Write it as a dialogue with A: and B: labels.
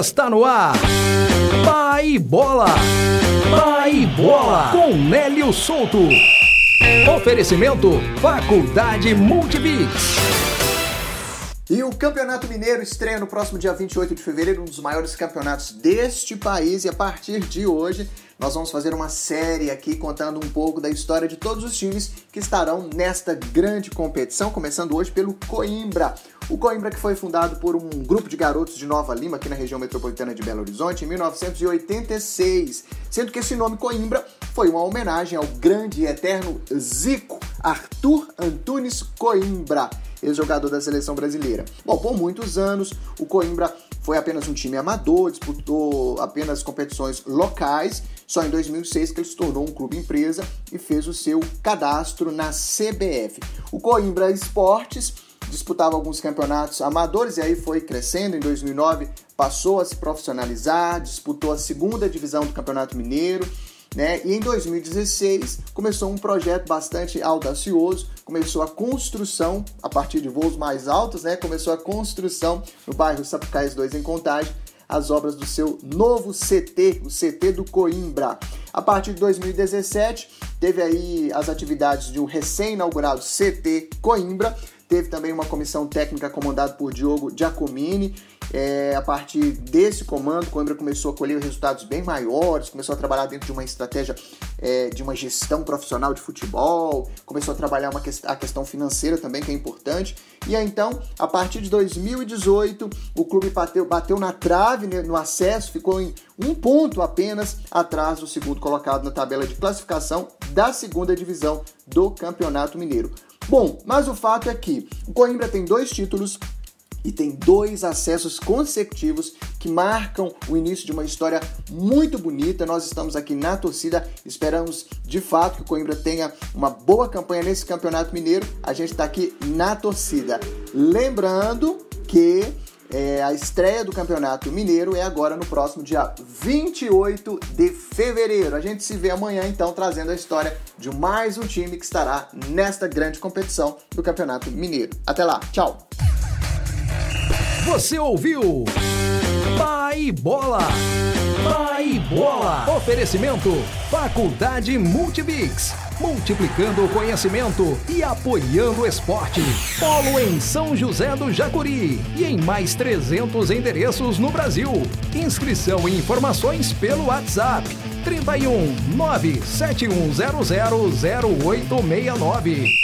A: Está no ar. Pai Bola. Pai Bola. Com Nélio Souto. Oferecimento Faculdade Multibix.
B: E o Campeonato Mineiro estreia no próximo dia 28 de fevereiro, um dos maiores campeonatos deste país. E a partir de hoje, nós vamos fazer uma série aqui contando um pouco da história de todos os times que estarão nesta grande competição, começando hoje pelo Coimbra. O Coimbra que foi fundado por um grupo de garotos de Nova Lima, aqui na região metropolitana de Belo Horizonte, em 1986. Sendo que esse nome Coimbra foi uma homenagem ao grande e eterno Zico, Arthur Antunes Coimbra ex-jogador da seleção brasileira. Bom, por muitos anos, o Coimbra foi apenas um time amador, disputou apenas competições locais. Só em 2006 que ele se tornou um clube empresa e fez o seu cadastro na CBF. O Coimbra Esportes disputava alguns campeonatos amadores e aí foi crescendo. Em 2009 passou a se profissionalizar, disputou a segunda divisão do Campeonato Mineiro né? E em 2016 começou um projeto bastante audacioso, começou a construção a partir de voos mais altos, né? Começou a construção no bairro Sapucais 2 em Contagem, as obras do seu novo CT, o CT do Coimbra. A partir de 2017, teve aí as atividades de um recém-inaugurado CT Coimbra, teve também uma comissão técnica comandada por Diogo Giacomini é, a partir desse comando, Coimbra começou a colher resultados bem maiores, começou a trabalhar dentro de uma estratégia é, de uma gestão profissional de futebol, começou a trabalhar uma que a questão financeira também, que é importante. E aí, então, a partir de 2018, o clube bateu, bateu na trave né, no acesso, ficou em um ponto apenas atrás do segundo colocado na tabela de classificação da segunda divisão do Campeonato Mineiro. Bom, mas o fato é que o Coimbra tem dois títulos e tem dois acessos consecutivos que marcam o início de uma história muito bonita. Nós estamos aqui na torcida, esperamos de fato que o Coimbra tenha uma boa campanha nesse Campeonato Mineiro. A gente está aqui na torcida. Lembrando que é, a estreia do Campeonato Mineiro é agora no próximo dia 28 de fevereiro. A gente se vê amanhã, então, trazendo a história de mais um time que estará nesta grande competição do Campeonato Mineiro. Até lá, tchau!
A: Você ouviu? Pai Bola. Pai Bola. Oferecimento: Faculdade Multibix. Multiplicando o conhecimento e apoiando o esporte. Polo em São José do Jacuri e em mais 300 endereços no Brasil. Inscrição e informações pelo WhatsApp 31 97100 0869.